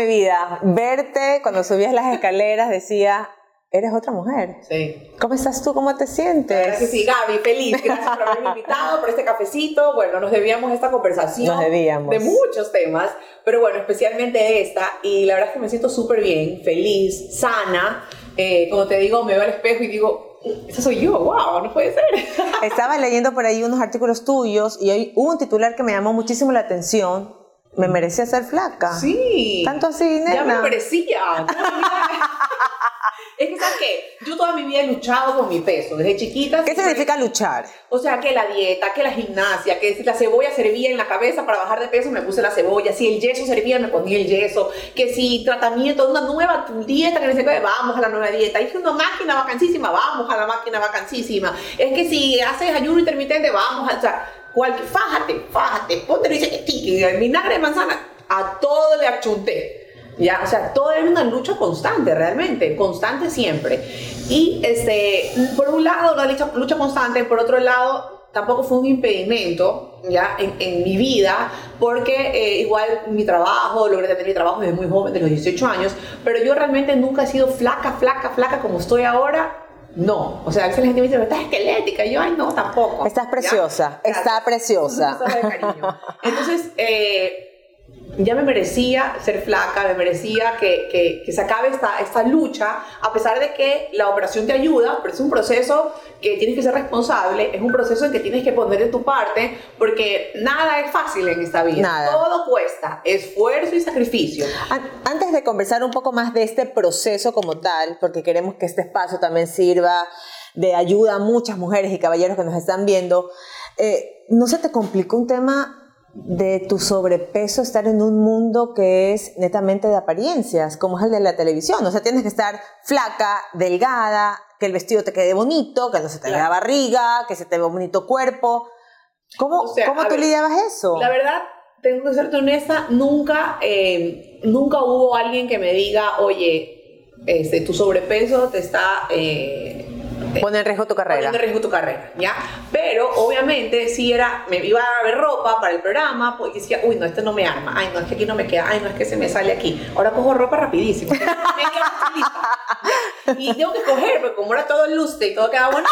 mi vida, verte cuando subías las escaleras decía, eres otra mujer. Sí. ¿Cómo estás tú? ¿Cómo te sientes? Gracias, que sí, Gaby, feliz. Gracias por haberme invitado, por este cafecito. Bueno, nos debíamos esta conversación. Nos debíamos. De muchos temas, pero bueno, especialmente esta. Y la verdad es que me siento súper bien, feliz, sana. Eh, como te digo, me veo al espejo y digo, esa soy yo, wow, no puede ser. Estaba leyendo por ahí unos artículos tuyos y hay un titular que me llamó muchísimo la atención. Me merecía ser flaca. Sí. Tanto así, nena. Ya me merecía. Es que, ¿sabes qué? Yo toda mi vida he luchado con mi peso, desde chiquita. ¿Qué significa luchar? O sea, que la dieta, que la gimnasia, que si la cebolla servía en la cabeza para bajar de peso, me puse la cebolla. Si el yeso servía, me ponía el yeso. Que si tratamiento, una nueva dieta, que me dice, vamos a la nueva dieta. Es que una máquina vacancísima, vamos a la máquina vacancísima. Es que si haces ayuno intermitente, vamos a... O sea, fájate, fájate, ponte dice que el vinagre de manzana, a todo le achunté. Ya, o sea, todo era una lucha constante, realmente, constante siempre. Y este, por un lado, una lucha, lucha constante, por otro lado, tampoco fue un impedimento ya en, en mi vida, porque eh, igual mi trabajo, logré tener mi trabajo desde muy joven, de los 18 años, pero yo realmente nunca he sido flaca, flaca, flaca como estoy ahora. No, o sea, a veces la gente me dice, estás esquelética, y yo, ay, no, tampoco. Estás preciosa, ¿Ya? está preciosa. Entonces, eh, ya me merecía ser flaca, me merecía que, que, que, se acabe esta, esta lucha, a pesar de que la operación te ayuda, pero es un proceso que tienes que ser responsable, es un proceso en que tienes que poner de tu parte, porque nada es fácil en esta vida. Nada. Todo cuesta, esfuerzo y sacrificio. Antes de conversar un poco más de este proceso como tal, porque queremos que este espacio también sirva de ayuda a muchas mujeres y caballeros que nos están viendo, eh, ¿no se te complicó un tema de tu sobrepeso estar en un mundo que es netamente de apariencias, como es el de la televisión. O sea, tienes que estar flaca, delgada, que el vestido te quede bonito, que no se te vea barriga, que se te vea bonito cuerpo. ¿Cómo, O sea, ¿cómo tú ver, lidiabas eso? La verdad, tengo que serte honesta, nunca, eh, nunca hubo alguien que me diga, oye, este, tu sobrepeso te está... eh, Pone en riesgo tu carrera. poniendo en riesgo tu carrera, ¿ya? Pero obviamente si era, me iba a ver ropa para el programa, pues decía, uy, no, este no me arma, ay, no, es que aquí no me queda, ay, no, es que se me sale aquí. Ahora cojo ropa rapidísimo. Y tengo que coger, porque como era todo lustre y todo quedaba bonito,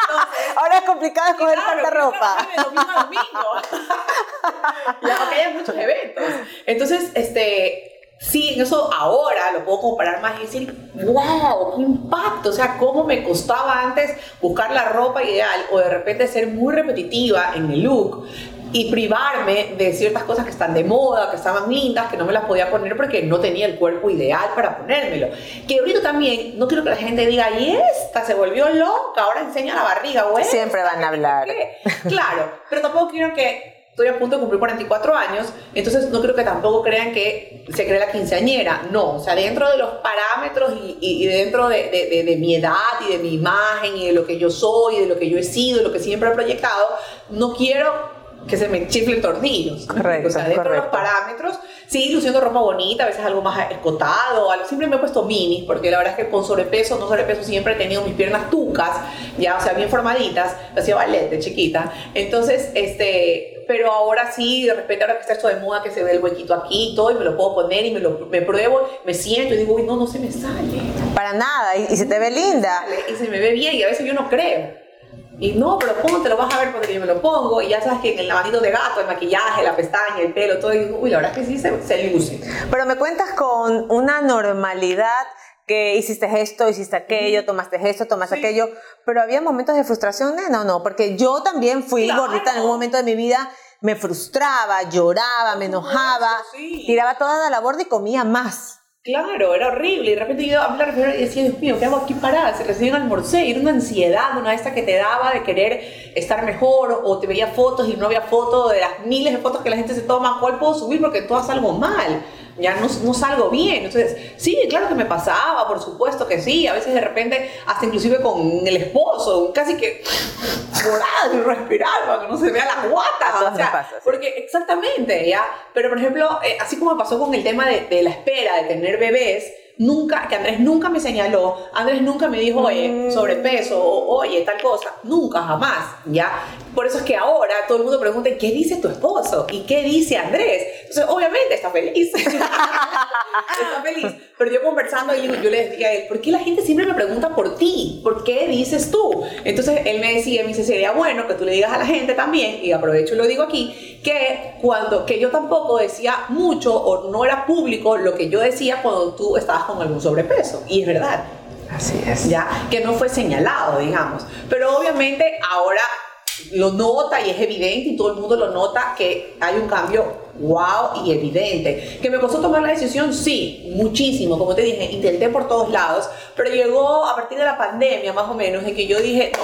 entonces... Ahora es complicado escoger Claro, tanta ropa. de domingo a domingo. ya, porque hay muchos eventos. Entonces, este, sí, en eso ahora lo puedo comparar más y decir, wow, qué impacto. O sea, cómo me costaba antes buscar la ropa ideal o de repente ser muy repetitiva en el look y privarme de ciertas cosas que están de moda, que estaban lindas, que no me las podía poner porque no tenía el cuerpo ideal para ponérmelo. Que ahorita también, no quiero que la gente diga, y esta se volvió loca, ahora enseña la barriga, esta, Siempre van a hablar. qué". Claro, pero tampoco quiero que estoy a punto de cumplir 44 años, entonces no creo que tampoco crean que se cree la quinceañera, no, o sea, dentro de los parámetros y, y- y dentro de, de- de- de mi edad y de mi imagen y de lo que yo soy, y de lo que yo he sido, de lo que siempre he proyectado, no quiero que se me chiflen tornillos. ¿me Correcto, o sea, dentro de los parámetros, sí, luciendo ropa bonita, a veces algo más escotado, algo, siempre me he puesto mini, porque la verdad es que con sobrepeso, no sobrepeso, siempre he tenido mis piernas tucas, ya, o sea, bien formaditas, hacía ballet de chiquita, entonces, este, pero ahora sí, de repente ahora que está esto de moda, que se ve el huequito aquí y todo, y me lo puedo poner y me lo me pruebo, me siento y digo, uy, no, no se me sale. Para nada, y, y se te ve linda. Y se me ve bien y a veces yo no creo. Y no, pero póntelo, lo vas a ver porque yo me lo pongo y ya sabes que en el lavandito de gato, el maquillaje, la pestaña, el pelo, todo, y digo, uy, la verdad es que sí se, se luce. Pero me cuentas con una normalidad que hiciste esto, hiciste aquello, tomaste esto, tomaste Sí. aquello, pero había momentos de frustración, nena, ¿o no? Porque yo también fui Claro. gordita en un momento de mi vida, me frustraba, lloraba, me enojaba, sí. tiraba toda la borda y comía más. Claro, era horrible. Y de repente yo a la refrigeradora y decía, Dios mío, ¿qué hago aquí parada? Se recién almorcé. Y era una ansiedad, una de estas que te daba de querer estar mejor. O te veía fotos y no había fotos de las miles de fotos que la gente se toma. ¿Cuál puedo subir? Porque todas salgo mal. Ya no, no salgo bien. Entonces, sí, claro que me pasaba, por supuesto que sí. A veces de repente, hasta inclusive con el esposo, casi que morada y respirar para que no se vea la guata. A todas o sea, pasa, sí. porque exactamente, ¿ya? Pero por ejemplo, eh, así como pasó con el tema de, de la espera, de tener bebés, nunca, que Andrés nunca me señaló, Andrés nunca me dijo, oye, Mm. sobrepeso, o oye, tal cosa, nunca, jamás, ¿ya? Por eso es que ahora todo el mundo pregunta, ¿qué dice tu esposo? ¿Y qué dice Andrés? Entonces, obviamente está feliz. está feliz. Pero yo conversando, yo, yo le decía a él, ¿por qué la gente siempre me pregunta por ti? ¿Por qué dices tú? Entonces él me decía, me dice, sería bueno que tú le digas a la gente también, y aprovecho y lo digo aquí, que cuando, que yo tampoco decía mucho o no era público lo que yo decía cuando tú estabas con algún sobrepeso. Y es verdad, Así es. ya que no fue señalado, digamos. Pero obviamente ahora lo nota y es evidente y todo el mundo lo nota que hay un cambio wow y evidente. ¿Que me costó tomar la decisión? Sí, muchísimo. Como te dije, intenté por todos lados, pero llegó a partir de la pandemia más o menos en que yo dije, no,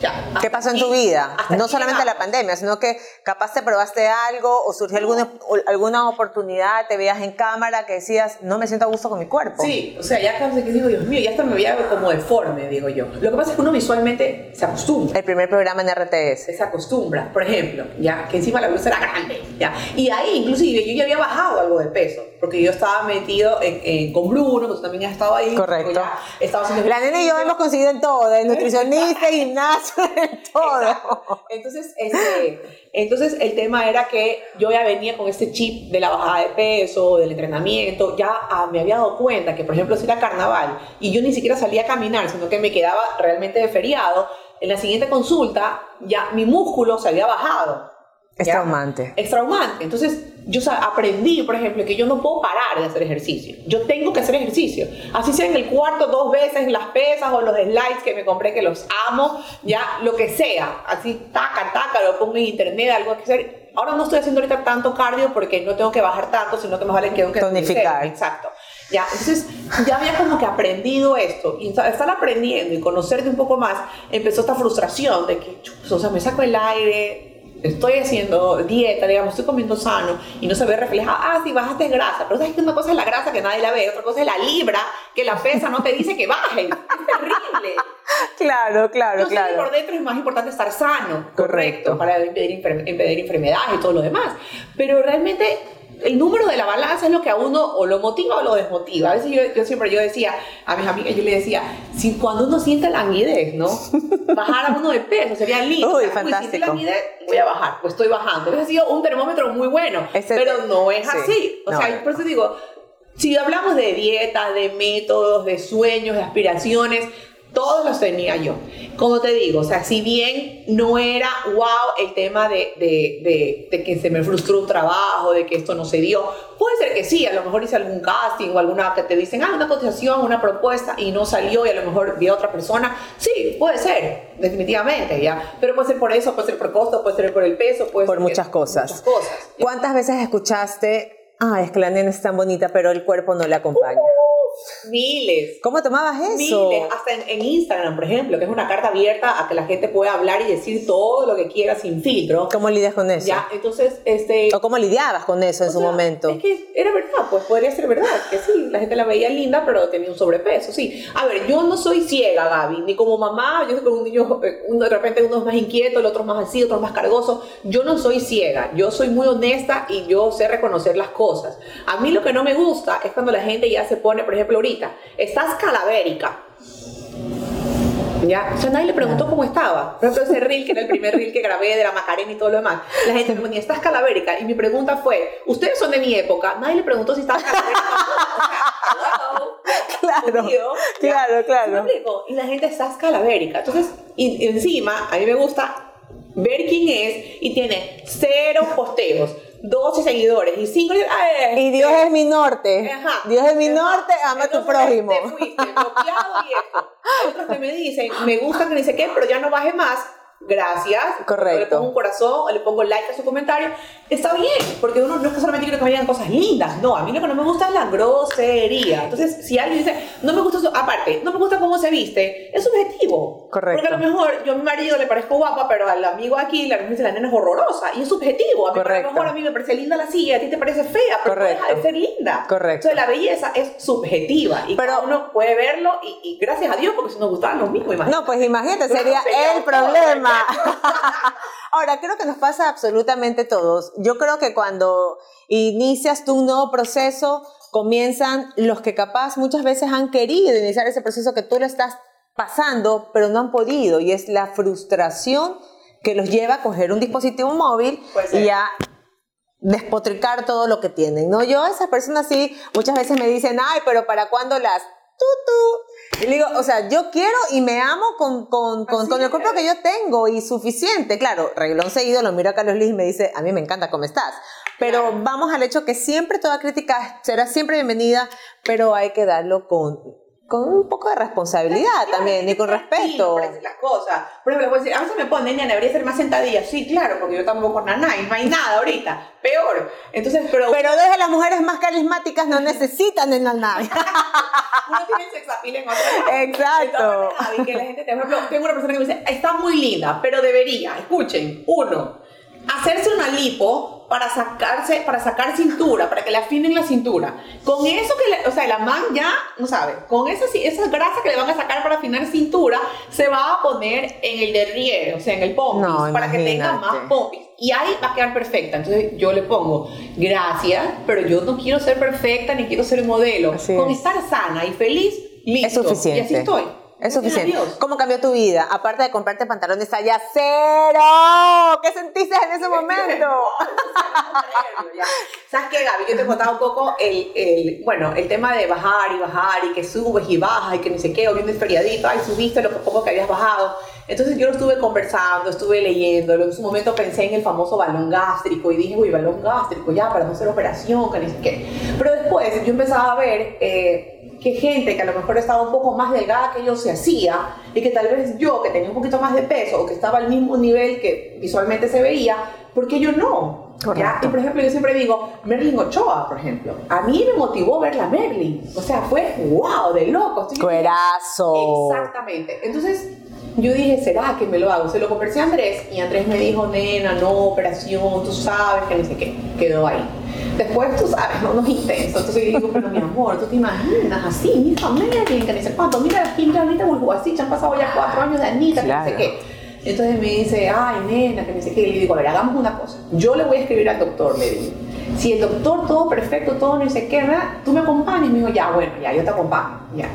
ya. ¿Qué pasó en aquí- tu vida? No solamente la llegamos. pandemia, sino que capaz te probaste algo o surgió alguna, alguna oportunidad, te veías en cámara que decías, no me siento a gusto con mi cuerpo. Sí, o sea, ya casi que digo, Dios mío, ya hasta me veía como deforme, digo yo. Lo que pasa es que uno visualmente se acostumbra. El primer programa en RTS. se acostumbra, por ejemplo, ya que encima la blusa era grande, ya, y ahí inclusive yo ya había bajado algo de peso, porque yo estaba metido en, en- con Bruno, que tú también has estado ahí, Correcto. ya estaba haciendo La nena y yo hemos conseguido en todo, de nutricionista, gimnasio, en todo. Exacto. Entonces, este, entonces el tema era que yo ya venía con este chip de la bajada de peso, del entrenamiento, ya ah, me había dado cuenta que, por ejemplo, si era carnaval y yo ni siquiera salía a caminar, sino que me quedaba realmente de feriado, en la siguiente consulta ya mi músculo se había bajado. Es traumante. Es traumante. Entonces, yo aprendí, por ejemplo, que yo no puedo parar de hacer ejercicio. Yo tengo que hacer ejercicio. Así sea en el cuarto dos veces, en las pesas o los slides que me compré, que los amo, ya, lo que sea. Así, taca, taca, lo pongo en internet, algo que hacer. Ahora no estoy haciendo ahorita tanto cardio porque no tengo que bajar tanto, sino que más vale que tengo que Tonificar. Exacto. Ya, entonces ya había como que aprendido esto y esta- estar aprendiendo y conocerte un poco más, empezó esta frustración de que, o sea, me saco el aire, estoy haciendo dieta, digamos, estoy comiendo sano y no se ve reflejado, ah, sí, bajaste grasa, pero sabes que una cosa es la grasa que nadie la ve, otra cosa es la libra que la pesa no te dice que bajes, es terrible. Claro, claro, Yo sé que por claro. dentro es más importante estar sano, Correcto. correcto, para impedir, impedir enfermedades y todo lo demás. Pero realmente el número de la balanza es lo que a uno o lo motiva o lo desmotiva. A veces yo, yo siempre yo decía a mis amigas, yo le decía, si cuando uno siente languidez, ¿no? Bajar a uno de peso sería lindo. Uy, O sea, fantástico. siento languidez, voy a bajar, pues estoy bajando. Ese ha sido un termómetro muy bueno, Ese- pero no es sí, así. O no, sea, por eso digo, si hablamos de dieta, de métodos, de sueños, de aspiraciones, todos los tenía yo. Como te digo, o sea, si bien no era wow el tema de, de, de, de que se me frustró un trabajo, de que esto no se dio, puede ser que sí, a lo mejor hice algún casting o alguna que te dicen, ah, una cotización, una propuesta y no salió y a lo mejor vi a otra persona. Sí, puede ser, definitivamente, ya. Pero puede ser por eso, puede ser por costo, puede ser por el peso, puede Por ser que- muchas cosas. Muchas cosas. ya. ¿Cuántas veces escuchaste, ah, es que la nena es tan bonita, pero el cuerpo no le acompaña? Miles. ¿Cómo tomabas eso? Miles, hasta en, en Instagram, por ejemplo, que es una carta abierta a que la gente pueda hablar y decir todo lo que quiera sin filtro. ¿Cómo lidias con eso? Ya, entonces, este... ¿O cómo lidiabas con eso en su sea, momento? Es que era verdad, pues podría ser verdad, que sí, la gente la veía linda, pero tenía un sobrepeso, sí. A ver, yo no soy ciega, Gaby, ni como mamá, yo soy como un niño, eh, uno, de repente uno es más inquieto, el otro es más así, otro es más cargoso. Yo no soy ciega, yo soy muy honesta y yo sé reconocer las cosas. A mí lo que no me gusta es cuando la gente ya se pone, por ejemplo, ahorita, estás calavérica. ¿Ya? O sea, nadie le preguntó cómo estaba. Por ejemplo, ese reel, que era el primer reel que grabé de la Macarena y todo lo demás. La gente me ponía, estás calavérica. Y mi pregunta fue, ustedes son de mi época. Nadie le preguntó si estaba calavérica. Claro, claro, claro. Y la gente está calavérica. Entonces, y, y encima, a mí me gusta ver quién es y tiene cero posteos, 12 seguidores y 5... Y Dios es mi norte. Ajá. Dios es mi Ajá. norte, ama a tu Entonces, prójimo. Te fuiste bloqueado y esto. Otros que me dicen, me gusta que dice qué, pero ya no baje más. Gracias. Correcto. Le pongo un corazón, o le pongo like a su comentario. Está bien, porque uno no es que solamente quiere que me digan cosas lindas. No, a mí lo que no me gusta es la grosería. Entonces, si alguien dice, no me gusta, su, aparte, no me gusta cómo se viste, es subjetivo. Correcto. Porque a lo mejor yo a mi marido le parezco guapa, pero al amigo aquí, la me dice, la nena es horrorosa. Y es subjetivo. A, mí, a Correcto. lo mejor a mí me parece linda la silla, a ti te parece fea, pero no Correcto. deja de ser linda. Correcto. Entonces, la belleza es subjetiva y Pero- cada uno puede verlo y, y gracias a Dios porque si nos gustaran los mismos, imagínate. No, pues imagínate, sería el todo, Ahora, creo que nos pasa absolutamente todos. Yo creo que cuando inicias tú un nuevo proceso, comienzan los que capaz muchas veces han querido iniciar ese proceso que tú lo estás pasando, pero no han podido, y es la frustración que los lleva a coger un dispositivo móvil y a despotricar todo lo que tienen, ¿no? Yo a esas personas sí, muchas veces me dicen, ay, pero ¿para cuándo las tú, Y le digo, o sea, yo quiero y me amo con, con, con, el cuerpo que yo tengo y suficiente. Claro, reglón seguido lo miro a Carlos Luis y me dice, a mí me encanta cómo estás. Pero vamos al hecho que siempre toda crítica será siempre bienvenida, pero hay que darlo con con un poco de responsabilidad también y con respeto. las cosas. Por ejemplo, a veces me ponen, niña, debería ser más sentadilla. Sí, claro, porque yo tampoco nada no hay nada ahorita. Peor. Entonces, pero... Pero desde las mujeres más carismáticas no necesitan en la nave. Uno tiene sex appeal en otra Exacto. que la gente, por ejemplo, tengo una persona que me dice, está muy linda, pero debería, escuchen, uno, hacerse una lipo para sacarse, para sacar cintura, para que le afinen la cintura. Con eso que, le, o sea, la man ya, no sabe, con esa, esa grasa que le van a sacar para afinar cintura, se va a poner en el derriere, o sea, en el pompis, para que tenga más pompis. Y ahí va a quedar perfecta. Entonces yo le pongo, gracias, pero yo no quiero ser perfecta ni quiero ser modelo. Con estar sana y feliz, listo. Es suficiente. Y así estoy. Es suficiente. ¿Cómo cambió tu vida? Aparte de comprarte pantalones talla cero. ¿Qué sentiste en ese momento? ¿Sabes qué, Gaby? Yo te contaba un poco el, el, bueno, el tema de bajar y bajar y que subes y bajas y que no sé qué, o bien feriadito, ay, subiste lo poco que habías bajado. Entonces yo lo estuve conversando, estuve leyendo, en su momento pensé en el famoso balón gástrico y dije, uy, balón gástrico, ya, para no hacer operación, que no sé qué. Pero después yo empezaba a ver... Eh, que gente que a lo mejor estaba un poco más delgada que yo se hacía y que tal vez yo que tenía un poquito más de peso o que estaba al mismo nivel que visualmente se veía, porque yo no. ¿ya? Y por ejemplo, yo siempre digo, Merlin Ochoa, por ejemplo, a mí me motivó ver la Merlin. O sea, fue wow, de loco. Cuerazo. Exactamente. Entonces, yo dije, ¿será que me lo hago? Se lo conversé a Andrés y Andrés me dijo, nena, no, operación, tú sabes que no sé qué. Quedó ahí. Después, tú sabes, no, no es intenso. Entonces yo digo, pero mi amor, tú te imaginas así, mi familia, que no sé cuánto, mira la pinta Anita vuelvo así, ya han pasado ya cuatro años de Anita, que no sé qué. Entonces me dice, ay, nena, que no sé qué. Y le digo, a ver, hagamos una cosa. Yo le voy a escribir al doctor, le digo. Si el doctor todo perfecto, todo no sé qué, ¿verdad? Tú me acompañas. Y me dijo, ya, bueno, ya, yo te acompaño. Ya,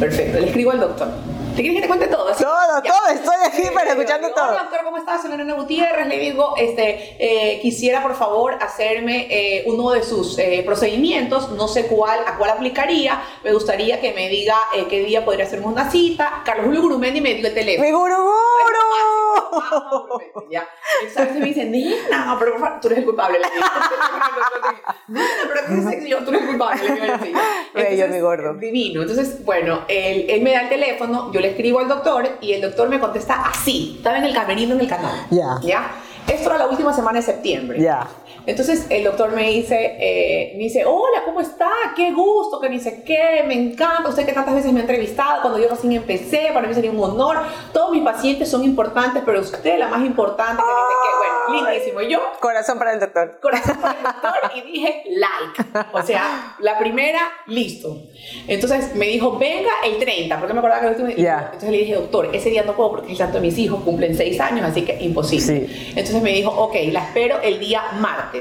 perfecto. Le escribo al doctor. ¿Te quieres que te cuente todo? Escuchando todo. Hola, doctor, ¿cómo estás? Soy Lorena Gutiérrez. Le digo, este, eh, quisiera por favor hacerme eh, uno de sus eh, procedimientos. No sé cuál, a cuál aplicaría. Me gustaría que me diga qué día podría hacerme una cita. Carlos Julio Gurumendi me dio el teléfono. ¡Mi Guruguru! Ya. Entonces me dice, nena, pero por favor, tú eres el culpable. Le digo. nena, pero qué es tú eres el culpable. Le digo. Bello, mi gordo. Divino. Entonces, bueno, él, él me da el teléfono, yo le escribo al doctor y el doctor me contesta así. Estaba en el camerino en el canal. Ya. ¿Ya? Esto era la última semana de septiembre. Ya. Entonces el doctor me dice, eh, me dice, hola, ¿cómo está? Qué gusto, que dice qué, me encanta, usted que tantas veces me ha entrevistado cuando yo recién empecé, para mí sería un honor. Todos mis pacientes son importantes, pero usted la más importante, que dice qué, bueno, lindísimo. Y yo... Corazón para el doctor. Corazón para el doctor y dije, like. O sea, la primera, listo. Entonces me dijo, venga el 30, porque me acordaba que el último. Entonces le dije, doctor, ese día no puedo porque el santo de mis hijos cumplen 6 años, así que imposible. Sí. Entonces me dijo, ok, la espero el día martes.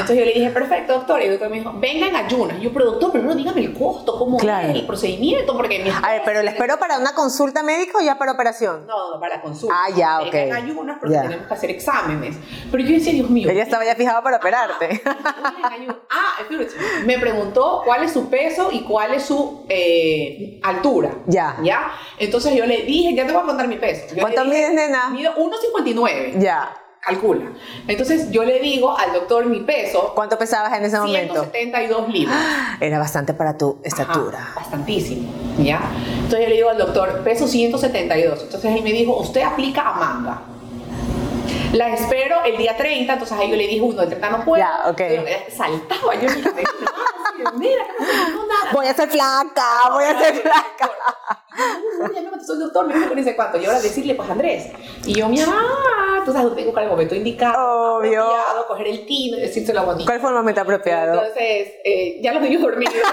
Entonces yo le dije, perfecto, doctor. Y el doctor me dijo, venga en ayunas. Y yo, pero doctor, pero no dígame el costo, cómo es el procedimiento, porque mi A ver, pero ¿le espero para una consulta médica o ya para operación? No, no, para consulta. Ah, ya, ok. Venga en ayunas porque tenemos que hacer exámenes. Pero yo decía, Dios mío. Ella estaba ya fijada para operarte. Ah, me preguntó cuál es su peso y cuál es su eh, altura. Ya. Ya. Entonces yo le dije, ya te voy a contar mi peso. ¿Cuánto mides, nena? Mido 1,59. Ya calcula. Entonces yo le digo al doctor mi peso. ¿Cuánto pesabas en ese momento? 172 libras. Era bastante para tu estatura. bastantísimo, ¿ya? Entonces yo le digo al doctor, peso 172. Entonces él me dijo, usted aplica a manga. La espero el día 30, entonces ahí yo le dije, uno, el 30 no puedo. Ya, ok. saltaba yo mira, no nada. Voy a ser flaca, voy a ser flaca. Ya no, soy doctor, me dijo que dice cuánto. Y ahora decirle, pues Andrés. Y yo, mi mamá, tú sabes, tengo que buscar el momento indicado. Obvio. Apropiado, coger el tino y decírselo a bonito. ¿Cuál fue el momento apropiado? Entonces, eh, ya los niños dormidos.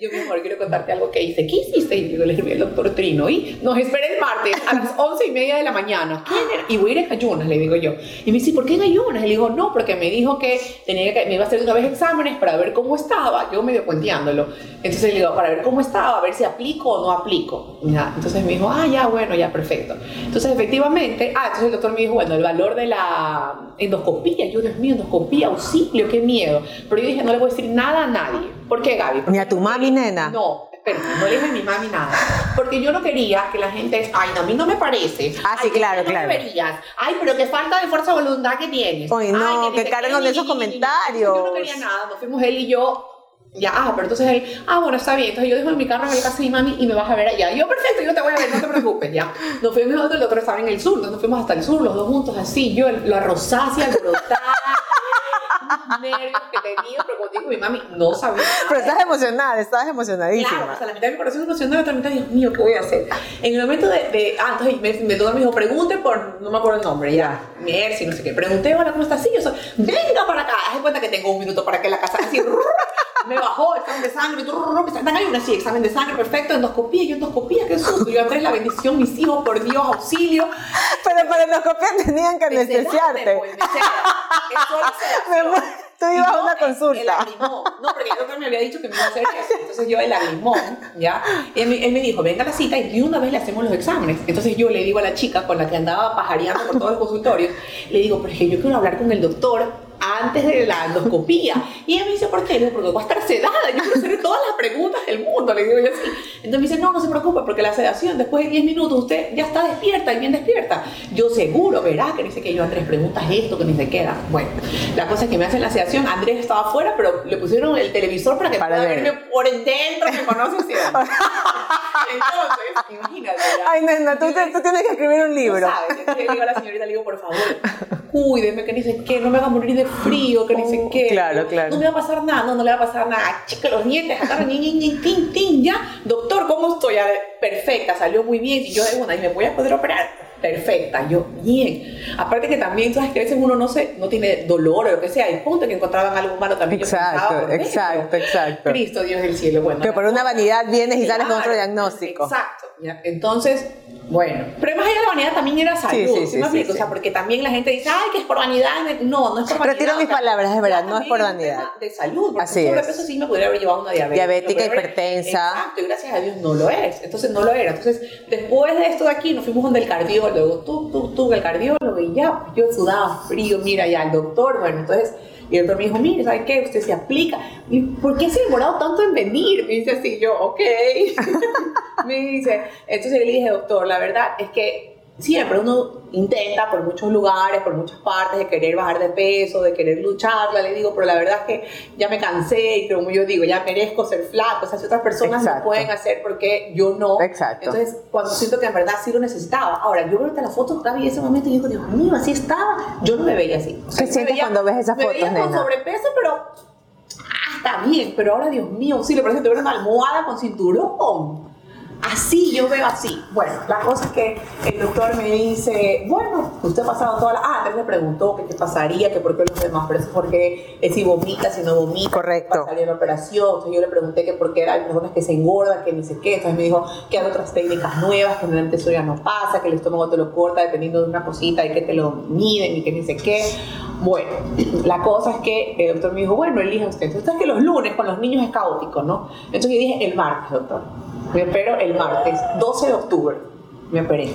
Yo, mi amor, quiero contarte algo que hice. ¿Qué hiciste? Y yo le escribí al doctor Trino y nos espera el martes a las once y media de la mañana. ¿Quién era? Y voy a ir en ayunas, le digo yo. Y me dice, ¿por qué en ayunas? Y le digo, no, porque me dijo que, tenía que me iba a hacer una vez exámenes para ver cómo estaba. Yo medio cuenteándolo. Entonces le digo, para ver cómo estaba, a ver si aplico o no aplico. Ya. Entonces me dijo, ah, ya, bueno, ya, perfecto. Entonces, efectivamente, ah, entonces el doctor me dijo, bueno, el valor de la endoscopía. Yo, Dios mío, endoscopía, auxilio, qué miedo. Pero yo dije, no le voy a decir nada a nadie. ¿Por qué, Gaby? Porque Ni a tu mami, nena. No, espérate, no le dije a mi mami nada. Porque yo no quería que la gente, ay, no, a mí no me parece. Ah, sí, Ay, claro, que claro. Deberías. Ay, pero qué falta de fuerza de voluntad que tienes. Ay, no, ni que sé cargan esos comentarios. Yo no quería nada, nos fuimos él y yo. Ya, ah, pero entonces él, ah, bueno, está bien. Entonces yo dejo en mi carro en la casa de mi mami y me vas a ver allá. Y yo, perfecto, yo te voy a ver, no te preocupes, ya. Nos fuimos nosotros, el doctor estaba en el sur, nos fuimos hasta el sur, los dos juntos, así. Yo, la rosácea, alborotada, unos nervios que tenía, pero como te digo, mi mami no sabía nada. Pero estás emocionada, estás emocionadísima. Claro, o sea, la mitad de mi corazón emocionada, la otra mitad, Dios mío, ¿qué voy a hacer? En el momento de, de ah, entonces me, me, todo me dijo, pregunte por, no me acuerdo el nombre, ya, Mercy, no sé qué, pregunté, hola, ¿cómo estás? Sí, yo soy, venga para acá, haz de cuenta que tengo un minuto para que la casa, así, me bajó, examen de sangre, están ahí una así, examen de sangre, perfecto, endoscopía, yo endoscopía, qué susto, yo Andrés, la bendición, mis hijos, por Dios, auxilio. Pero para endoscopía tenían que anestesiarte. pues, Tú ibas a una el- consulta. El. No, porque el doctor me había dicho que me iba a hacer eso. Entonces yo el lagrimón, ¿ya? Él, me- él me dijo, venga a la cita y de una vez le hacemos los exámenes. Entonces yo le digo a la chica con la que andaba pajareando por todos los consultorios, le digo, pero es que yo quiero hablar con el doctor antes de la endoscopía. Y ella me dice, ¿por qué? Le digo, porque voy a estar sedada, yo quiero hacerle todas las preguntas del mundo, le digo yo así. Entonces me dice, no, no se preocupe, porque la sedación, después de 10 minutos, usted ya está despierta y bien despierta. Yo seguro, verá, que dice que yo, Andrés, preguntas esto, que ni se queda. Bueno, la cosa es que me hacen la sedación, Andrés estaba afuera, pero le pusieron el televisor para que Para pueda ver. verme por dentro, me conoce. Entonces, imagínate. ya. Ay, nena, tú, te- tú tienes que escribir un libro. Sabes. Entonces le digo a la señorita, le digo, por favor, cuídeme, que ni sé qué, no me haga morir de frío, que ni sé qué. Claro, claro. No me va a pasar nada, no, no le va a pasar nada. Chica, los dientes, acá, ni, ni, ni, tin, tin, ya. Doctor, ¿cómo estoy? Perfecta, salió muy bien. Y yo de una, ¿y me voy a poder operar? Perfecta, yo, bien. Aparte que también, sabes que a veces uno no, se, no tiene dolor o lo que sea, y punto que encontraban algo malo también. Exacto, exacto, exacto. Cristo, Dios del cielo, bueno. Que por una vanidad vienes y sales con otro Claro, diagnóstico. Exacto. ya. Entonces, bueno. Pero más allá de la vanidad también era salud. Sí, sí, ¿sí sí, me explico? O sea, porque también la gente dice, ay, que es por vanidad. No, no es por vanidad. Retiro o mis sea, palabras, es verdad, no es por vanidad. De salud. Porque Así sobrepeso sí me podría haber llevado una diabetes. Diabética, podría haber- hipertensa. Exacto, y gracias a Dios no lo es. Entonces no lo era. Entonces, después de esto de aquí, nos fuimos donde el cardiólogo. Tú, tú, tú, el cardiólogo, y ya, yo sudaba frío, mira, ya, el doctor, bueno, entonces. Y el doctor me dijo, mire, ¿sabe qué? Usted se aplica. ¿Y por qué se ha demorado tanto en venir? Me dice así, yo, ok. me dice, entonces yo le dije, doctor, la verdad es que siempre uno intenta por muchos lugares, por muchas partes, de querer bajar de peso, de querer lucharla, le digo, pero la verdad es que ya me cansé y como yo digo, ya merezco ser flaco, o sea, si otras personas lo pueden hacer, porque yo no? Exacto. Entonces, cuando siento que en verdad sí lo necesitaba. Ahora, yo veo la foto, Gaby, en ese momento y digo, Dios mío, así estaba. Yo no me veía así. O ¿Qué yo me sientes cuando ves esas me fotos, veía con sobrepeso, pero ah, está bien, pero ahora, Dios mío, sí, le tuviera una almohada con cinturón. Así, yo veo así. Bueno, la cosa es que el doctor me dice, bueno, usted ha pasado toda la... Ah, entonces le preguntó que qué pasaría, que por qué los demás, pero eso es porque eh, si vomita, si no vomita, Correcto. pasaría la operación. Entonces yo le pregunté que por qué hay personas que se engordan, que ni sé qué. Entonces me dijo que hay otras técnicas nuevas, que generalmente eso ya no pasa, que el estómago te lo corta dependiendo de una cosita y que te lo miden y que ni sé qué. Bueno, la cosa es que el doctor me dijo, bueno, elija usted. Entonces es que los lunes con los niños es caótico, ¿no? Entonces yo dije, el martes, doctor. Me opero el martes, 12 de octubre. Me operé.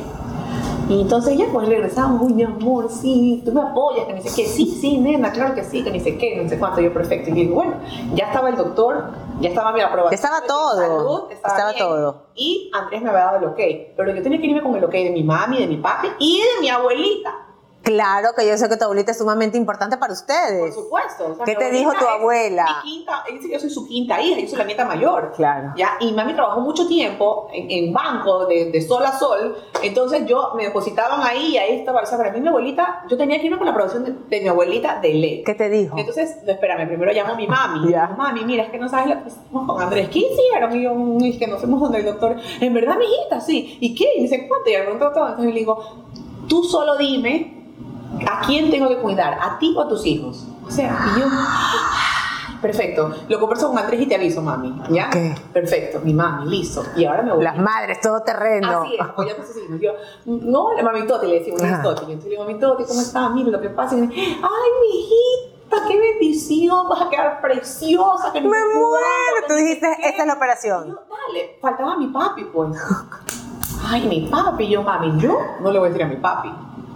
Y entonces ya pues regresamos, uy mi amor, sí, tú me apoyas, que ni sé qué, sí, sí, nena, claro que sí, que ni sé qué, no sé cuánto, yo perfecto. Y digo, bueno, ya estaba el doctor, ya estaba mi aprobación. Estaba todo, salud, estaba bien, todo. Y Andrés me había dado el ok, pero yo tenía que irme con el ok de mi mami, de mi papi y de mi abuelita. Claro que yo sé que tu abuelita es sumamente importante para Por ustedes. supuesto. O sea, ¿Qué te dijo tu abuela? Mi quinta, yo soy su quinta hija, yo soy la nieta mayor. Claro. ¿ya? Y mami trabajó mucho tiempo en, en banco, de, de sol a sol. Entonces yo me depositaban ahí y ahí estaba. O sea, para mí mi abuelita, yo tenía que irme con la aprobación de, de mi abuelita de ley. ¿Qué te dijo? Entonces, no, espérame, primero llamo a mi mami. Mami, mira, es que no sabes lo que hicimos con Andrés. ¿Qué hicieron? Y yo, "Mm, es que nos fuimos donde el doctor. En verdad, mi hijita, sí. ¿Y qué? Y dice, ¿cuánto? Y pregunto todo. Entonces le digo, tú solo dime a quién tengo que cuidar, a ti o a tus hijos. O sea, y yo, perfecto. Lo converso con Andrés y te aviso, mami. ¿Ya? Ok. Perfecto, mi mami, listo. Y ahora me voy. Las madres, todo terreno. Así es, apoyando a sus hijos. Yo, no, la mami Toti, le decimos, es Toti. Entonces le digo, mami Toti, ¿cómo estás? Mira lo que pasa. Y me dice, ay, mi hijita, qué bendición, vas a quedar preciosa. Que Me muero. Tú dijiste, qué". esta es la Y operación. yo, dale, faltaba mi papi, pues. Ay, mi papi, yo, mami, yo no le voy a decir a mi papi.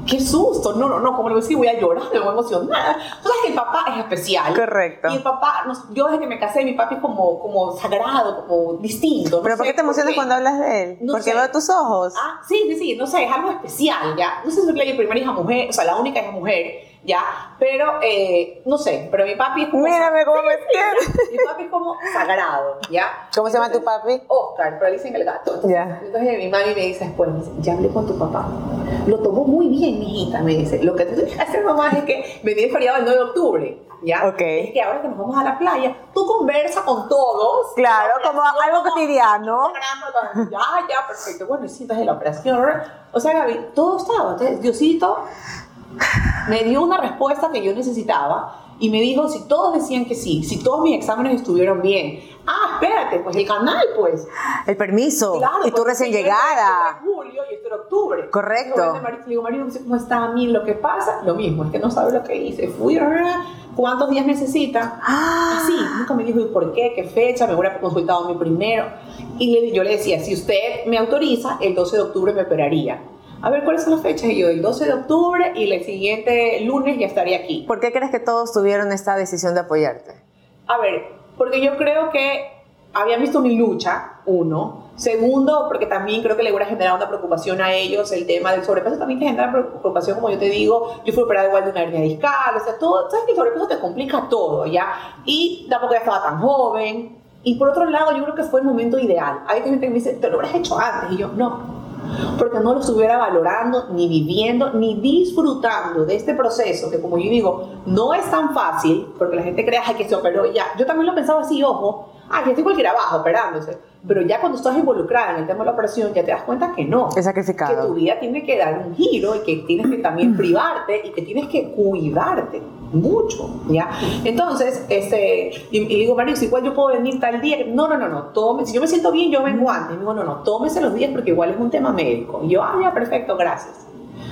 Qué susto, no, no, no, como le voy a decir, voy a llorar, me voy a emocionar. Tú sabes que el papá es especial. Correcto. Y el papá, yo desde que me casé, mi papi es como, como sagrado, como distinto. no ¿Pero por qué te emocionas qué. cuando hablas de él? No Porque sé. veo tus ojos. Ah, sí, sí, sí, no sé, es algo especial, ¿ya? No sé si soy mi primera hija mujer, o sea, la única hija mujer, ¿ya? Pero, eh, no sé, pero mi papi es como... Mírame cómo me Sí, Mi papi es como sagrado, ¿ya? ¿Cómo se llama tu papi? Oscar, pero le dicen el gato. Entonces, Ya. entonces mi mami me dice después, me dice, ya hablé con tu papá. Lo tomó muy bien, mijita, me dice. Lo que tú tienes que hacer, mamá, es que venía el feriado el 9 de octubre, ¿ya? Ok. Es que ahora que nos vamos a la playa, tú conversas con todos. Claro, La como algo cotidiano. Ya, ya, perfecto. Bueno, y sí, entonces la operación. O sea, Gaby, todo estaba. Entonces, Diosito me dio una respuesta que yo necesitaba y me dijo si todos decían que sí, si todos mis exámenes estuvieron bien. Ah, espérate, pues el canal, pues. El permiso. Claro, y tú porque recién llegada. en julio y esto era octubre. Correcto. Cómo está a mí. Lo que pasa, lo mismo, es que no sabe lo que hice. Fui, ¿cuántos días necesita? Ah, Así, nunca me dijo ¿y por qué, qué fecha, me hubiera consultado mí primero. Y yo le decía, si usted me autoriza, el 12 de octubre me operaría. A ver, ¿cuáles son las fechas? Y yo, el 12 de octubre y el siguiente lunes ya estaría aquí. ¿Por qué crees que todos tuvieron esta decisión de apoyarte? A ver, porque yo creo que habían visto mi lucha, uno. Segundo, porque también creo que le hubiera generado una preocupación a ellos el tema del sobrepeso. También te genera preocupación, como yo te digo. Yo fui operada igual de una hernia discal, o sea, todo. ¿Sabes que el sobrepeso te complica todo, ya? Y tampoco ya estaba tan joven. Y por otro lado, yo creo que fue el momento ideal. Hay gente que me dice, te lo hubieras hecho antes. Y yo, no. Porque no lo estuviera valorando, ni viviendo, ni disfrutando de este proceso, que como yo digo, no es tan fácil, porque la gente cree "Ay, que se operó ya. Yo también lo pensaba así, ojo, ah, que estoy cualquiera abajo operándose. Pero ya cuando estás involucrada en el tema de la operación, ya te das cuenta que no. Es Que sacrificado. tu vida tiene que dar un giro y que tienes que también privarte y que tienes que cuidarte mucho, ¿ya? Entonces, este, y, y digo, Mario, si igual yo puedo venir tal día, no, no, no, no, tome, si yo me siento bien, yo vengo antes. Y digo, no, no, tómese los días porque igual es un tema médico. Y yo, ah, ya, perfecto, gracias.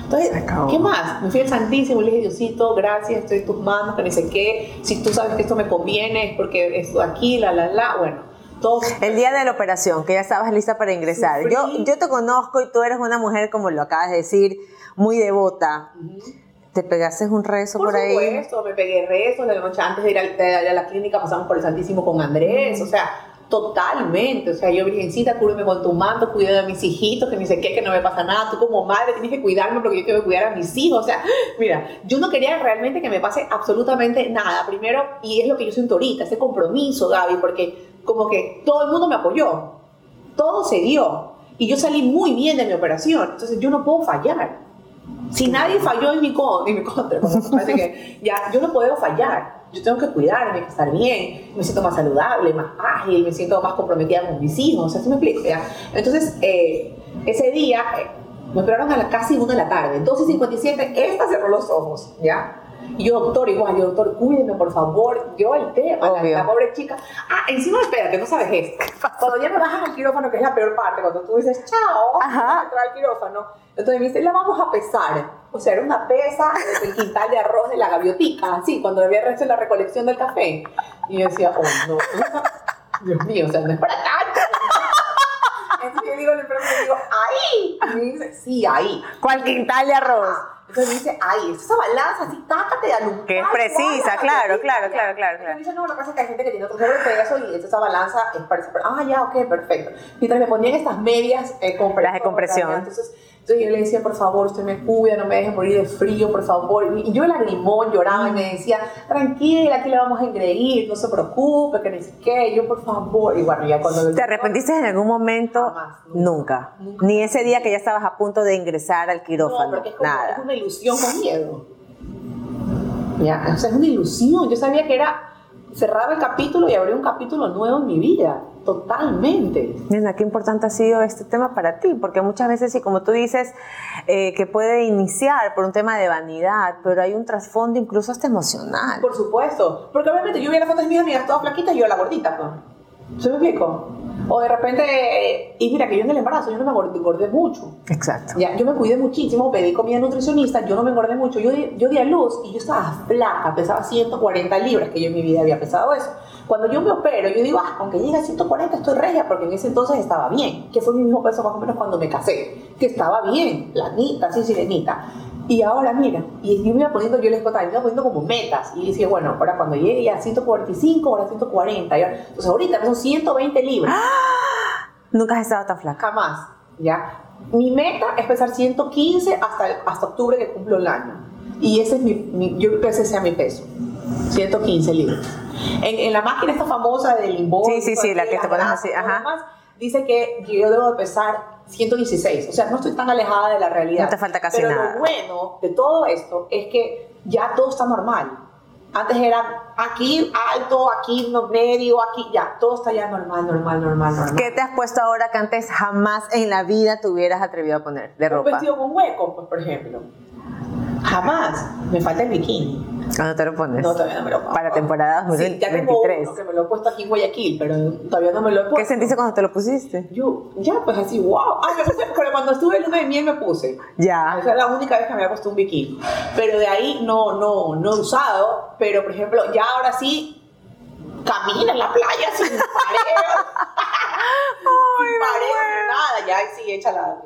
Entonces. ¿qué más? Me fui al Santísimo le dije, Diosito, gracias, estoy en tus manos, que ni sé qué. Si tú sabes que esto me conviene, es porque esto aquí, la, la, la, bueno, todo. El día de la operación, que ya estabas lista para ingresar. Yo, Sufrí. yo te conozco y tú eres una mujer, como lo acabas de decir, muy devota. ¿Te pegaste un rezo por, Por ahí? supuesto, me pegué rezos la noche antes de ir, al- de ir a la clínica, pasamos por el Santísimo con Andrés, o sea, totalmente, o sea, yo virgencita, cúbreme con tu manto, cuida de mis hijitos, que ni sé qué, que no me pasa nada, tú como madre tienes que cuidarme porque yo quiero cuidar a mis hijos, o sea, mira, yo no quería realmente que me pase absolutamente nada, primero, y es lo que yo siento ahorita, ese compromiso, Gaby, porque como que todo el mundo me apoyó, todo se dio, y yo salí muy bien de mi operación, entonces yo no puedo fallar. Si nadie falló en mi, con- en mi contra, parece que ya, yo no puedo fallar. Yo tengo que cuidarme, estar bien, me siento más saludable, más ágil, me siento más comprometida con mis hijos, o sea, ¿sí me explico? ¿ya? Entonces, eh, ese día eh, me operaron a las casi 1 de la tarde, 12.57, esta cerró los ojos, ¿ya? Y yo, doctor, igual, yo, doctor, cuídeme, por favor. Yo el tema, la, la pobre chica. Ah, encima, espérate, no sabes esto. Cuando ya me bajan al quirófano, que es la peor parte, cuando tú dices, chao, Ajá. entrar al quirófano, entonces me dice, la vamos a pesar. O sea, era una pesa del quintal de arroz de la gaviotica, así, cuando había resto de la recolección del café. Y yo decía, oh, no, Dios mío, o sea, no es para tanto. Entonces yo digo, le pregunto, digo, ahí. Y me dice, sí, ahí. ¿Cuál quintal de arroz? Entonces me dice, ay, esa balanza así, tácate de alumbrar. Que es precisa, claro, claro, claro, claro, claro. dice, no, lo que pasa es que hay gente que tiene otro sobrepeso y esa balanza es para esa Ah, ya, ok, perfecto. Mientras me ponían estas medias eh, compresoras, Las de compresión. Entonces, entonces yo le decía, por favor, usted me cuida, no me deje morir de frío, por favor. Y yo lagrimón lloraba y me decía, tranquila, aquí le vamos a engreír, no se preocupe, que ni sé qué. Yo, por favor. Y bueno, ya cuando... ¿Te arrepentiste en algún momento? Jamás, Nunca. nunca. Ni ese día que ya estabas a punto de ingresar al No, quirófano. porque es, como, es Nada. una ilusión con miedo. Ya, o sea, es una ilusión. Yo sabía que era cerraba el capítulo y abría un capítulo nuevo en mi vida. Totalmente. Nena, qué importante ha sido este tema para ti, porque muchas veces, y como tú dices, eh, que puede iniciar por un tema de vanidad, pero hay un trasfondo incluso hasta emocional. Por supuesto, porque obviamente yo vi las fotos de mis amigas todas flaquitas y yo la gordita, pues. ¿Se me explico? O de repente, y mira que yo en el embarazo yo no me engordé mucho. Exacto. Ya, yo me cuidé muchísimo, pedí comida nutricionista, yo no me engordé mucho. Yo, yo di a luz y yo estaba flaca, pesaba 140 libras, que yo en mi vida había pesado eso. Cuando yo me opero, yo digo, ah, aunque llegue a 140 estoy regia, porque en ese entonces estaba bien, que fue mi mismo peso más o menos cuando me casé, que estaba bien, planita, así sirenita. Y ahora mira, y yo me iba poniendo, yo les contaba, me iba poniendo como metas. Y decía, bueno, ahora cuando llegue ya a 145, ahora 140. y ahora- entonces ahorita son 120 libras. Nunca has estado tan flaca. Jamás, ¿ya? Mi meta es pesar 115 hasta, hasta octubre que cumplo el año. Y ese es mi, mi- yo creo que ese sea mi peso. 115 libras. En, en la máquina esta famosa del limbo. Sí, sí, sí, la que te pones así, ajá. Dice que yo debo de pesar 116. O sea, no estoy tan alejada de la realidad. No te falta casi Pero nada. lo bueno de todo esto es que ya todo está normal. Antes era aquí alto, aquí no- medio, aquí ya. Todo está ya normal, normal, normal, normal. ¿Qué te has puesto ahora que antes jamás en la vida te hubieras atrevido a poner de Un ropa? vestido con hueco, pues, por ejemplo. Jamás. Me falta el bikini. Cuando te lo pones. No, todavía no me lo pongo. Para temporada Sí, ya 2023. que me lo he puesto aquí en Guayaquil, pero todavía no me lo he puesto. ¿Qué sentiste cuando te lo pusiste? Yo, ya, pues así, wow. Ah, me puse, pero cuando estuve en luna de miel me puse. Ya. Esa es la única vez que me había puesto un bikini. Pero de ahí no, no, no he usado. Pero, por ejemplo, ya ahora sí, camina en la playa sin pareo. sin pareo, nada. Ya sí, échala.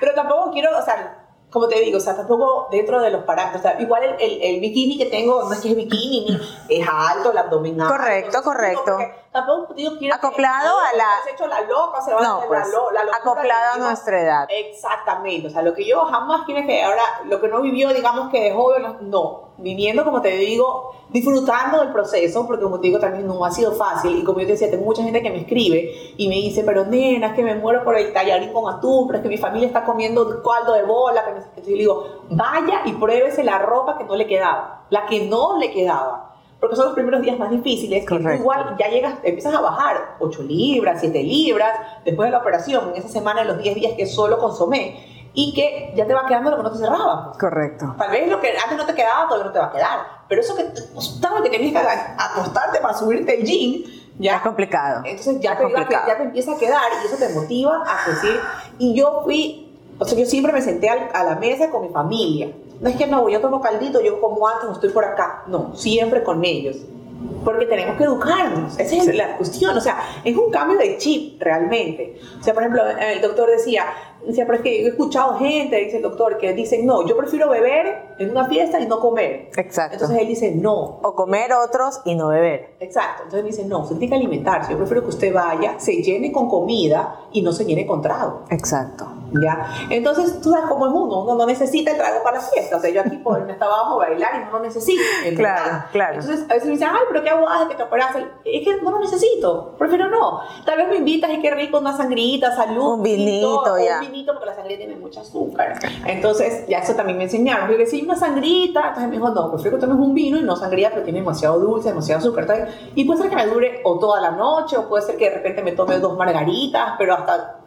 Pero tampoco quiero, o sea, como te digo, o sea, tampoco dentro de los parámetros. O sea, igual el, el, el bikini que tengo no es que es bikini, ni es alto, el abdominal. Correcto, correcto. Tampoco digo, quiero que- Acoplado a la- Has hecho la loca, se va a No, hacer pues, la, lo- la locura acoplado a que nuestra edad. Exactamente, o sea, lo que yo jamás quiero que ahora, lo que no vivió, digamos que de joven, no, viviendo, como te digo, disfrutando del proceso, porque como te digo, también no ha sido fácil, y como yo te decía, tengo mucha gente que me escribe y me dice, pero nena, es que me muero por el tallarín con atún, pero es que mi familia está comiendo caldo de bola, que qué. Entonces yo le digo, vaya y pruébese la ropa que no le quedaba, la que no le quedaba. Porque son los primeros días más difíciles, Correcto. igual ya llegas, empiezas a bajar 8 libras, 7 libras, después de la operación, en esa semana, en los 10 días que solo consomé, y que ya te va quedando lo que no te cerraba. Correcto. Tal vez lo que antes no te quedaba, todavía no te va a quedar. Pero eso que te costaba que tenías que acostarte para subirte el jean, ya Es complicado. entonces ya Es te, iba complicado. ya te empieza a quedar y eso te motiva a decir. Y yo fui, o sea, yo siempre me senté a la mesa con mi familia. No es que no, yo tomo caldito, yo como antes, no estoy por acá. No, siempre con ellos. Porque tenemos que educarnos. Esa es Sí. la cuestión. O sea, es un cambio de chip realmente. O sea, por ejemplo, el doctor decía, decía, pero es que he escuchado gente, dice el doctor, que dicen, no, yo prefiero beber en una fiesta y no comer. Exacto. Entonces él dice, no, O comer otros y no beber. Exacto, entonces me dice, no, usted tiene que alimentarse, yo prefiero que usted vaya, se llene con comida y no se llene con trago, Exacto. ¿ya? Entonces, tú sabes cómo es uno, uno no necesita el trago para la fiesta, o sea, yo aquí puedo irme hasta abajo a bailar y no lo necesito, Claro, claro. Entonces, a veces me dicen, ay, pero qué aguada que te operaste, es que no lo necesito, prefiero no, tal vez me invitas y qué rico, una sangrita, salud, Un vinito, ya. un vinito, porque la sangría tiene mucho azúcar, entonces, ya eso también me enseñaron, yo le decía, una sangrita, entonces me dijo, no, prefiero que tomes un vino y no sangría, porque tiene demasiado dulce, demasiado azúcar, y puede ser que me dure o toda la noche, o puede ser que de repente me tome dos margaritas, pero hasta,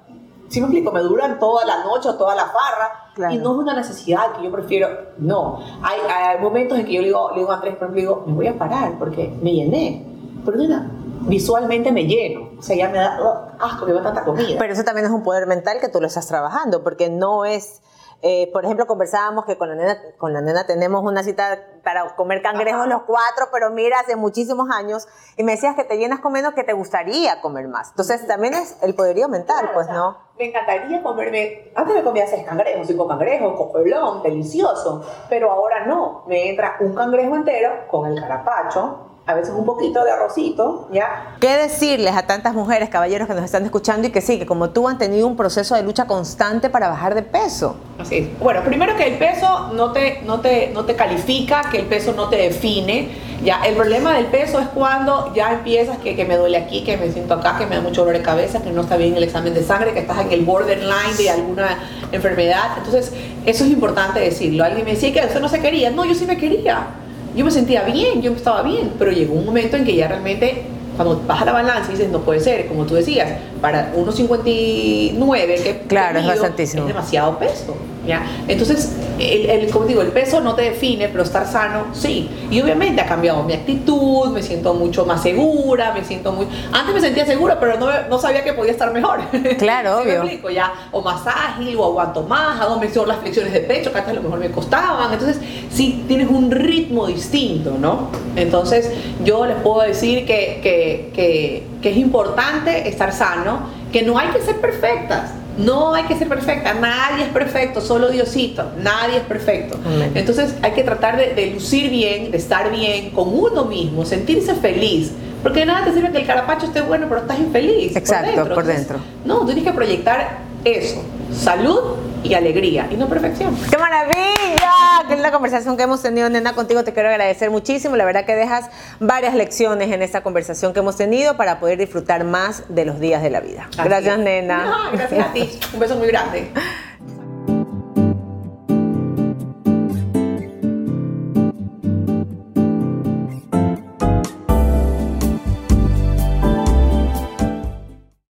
si me explico, me duran toda la noche o toda la farra, Claro. y no es una necesidad que yo prefiero, no. Hay, hay momentos en que yo le digo, le digo a Andrés, por ejemplo, digo, me voy a parar porque me llené. Pero nena, visualmente me lleno, o sea, ya me da ugh, asco que veo tanta comida. Pero eso también es un poder mental que tú lo estás trabajando, porque no es, eh, por ejemplo, conversábamos que con la, nena, con la nena tenemos una cita para comer cangrejos Ajá. los cuatro, pero mira, hace muchísimos años, y me decías que te llenas comiendo que te gustaría comer más. Entonces también es el poderío mental, Claro, pues, o sea, ¿no? Me encantaría comerme, antes me comía seis cangrejos, cinco cangrejos, cocolón, delicioso, pero ahora no, me entra un cangrejo entero con el carapacho, a veces un poquito de arrocito, ¿ya? ¿Qué decirles a tantas mujeres, caballeros que nos están escuchando y que sí, que como tú han tenido un proceso de lucha constante para bajar de peso? Así es. Bueno, primero que el peso no te, no, te, no te califica, que el peso no te define. Ya, el problema del peso es cuando ya empiezas que, que me duele aquí, que me siento acá, que me da mucho dolor de cabeza, que no está bien el examen de sangre, que estás en el borderline de alguna enfermedad. Entonces, eso es importante decirlo. Alguien me decía que eso no se quería. No, yo sí me quería. Yo me sentía bien, yo estaba bien, pero llegó un momento en que ya realmente cuando baja la balanza y dices, no puede ser, como tú decías, para 1,59, que Claro, es bastantísimo. es demasiado peso. ¿ya? Entonces, el, el- como digo, el peso no te define, pero estar sano, sí. Y obviamente ha cambiado mi actitud, me siento mucho más segura, me siento muy... Antes me sentía segura, pero no, no sabía que podía estar mejor. Claro, ¿Sí me obvio. explico? Ya, o más ágil, o aguanto más, hago mejor las flexiones de pecho, que antes a lo mejor me costaban. Entonces, sí, tienes un ritmo distinto, ¿no? Entonces, yo les puedo decir que, que, que, que es importante estar sano, que no hay que ser perfectas. No hay que ser perfecta, nadie es perfecto, solo Diosito, nadie es perfecto. Amén. Entonces hay que tratar de, de lucir bien, de estar bien con uno mismo, sentirse feliz. Porque de nada te sirve que el carapacho esté bueno, pero estás infeliz. Exacto, por dentro. No, tienes que proyectar eso, salud y alegría, y no perfección. ¡Qué maravilla! Qué linda conversación que hemos tenido, nena, contigo. Te quiero agradecer muchísimo. La verdad que dejas varias lecciones en esta conversación que hemos tenido para poder disfrutar más de los días de la vida. Así Gracias, es. nena. No, gracias a ti. Un beso muy grande.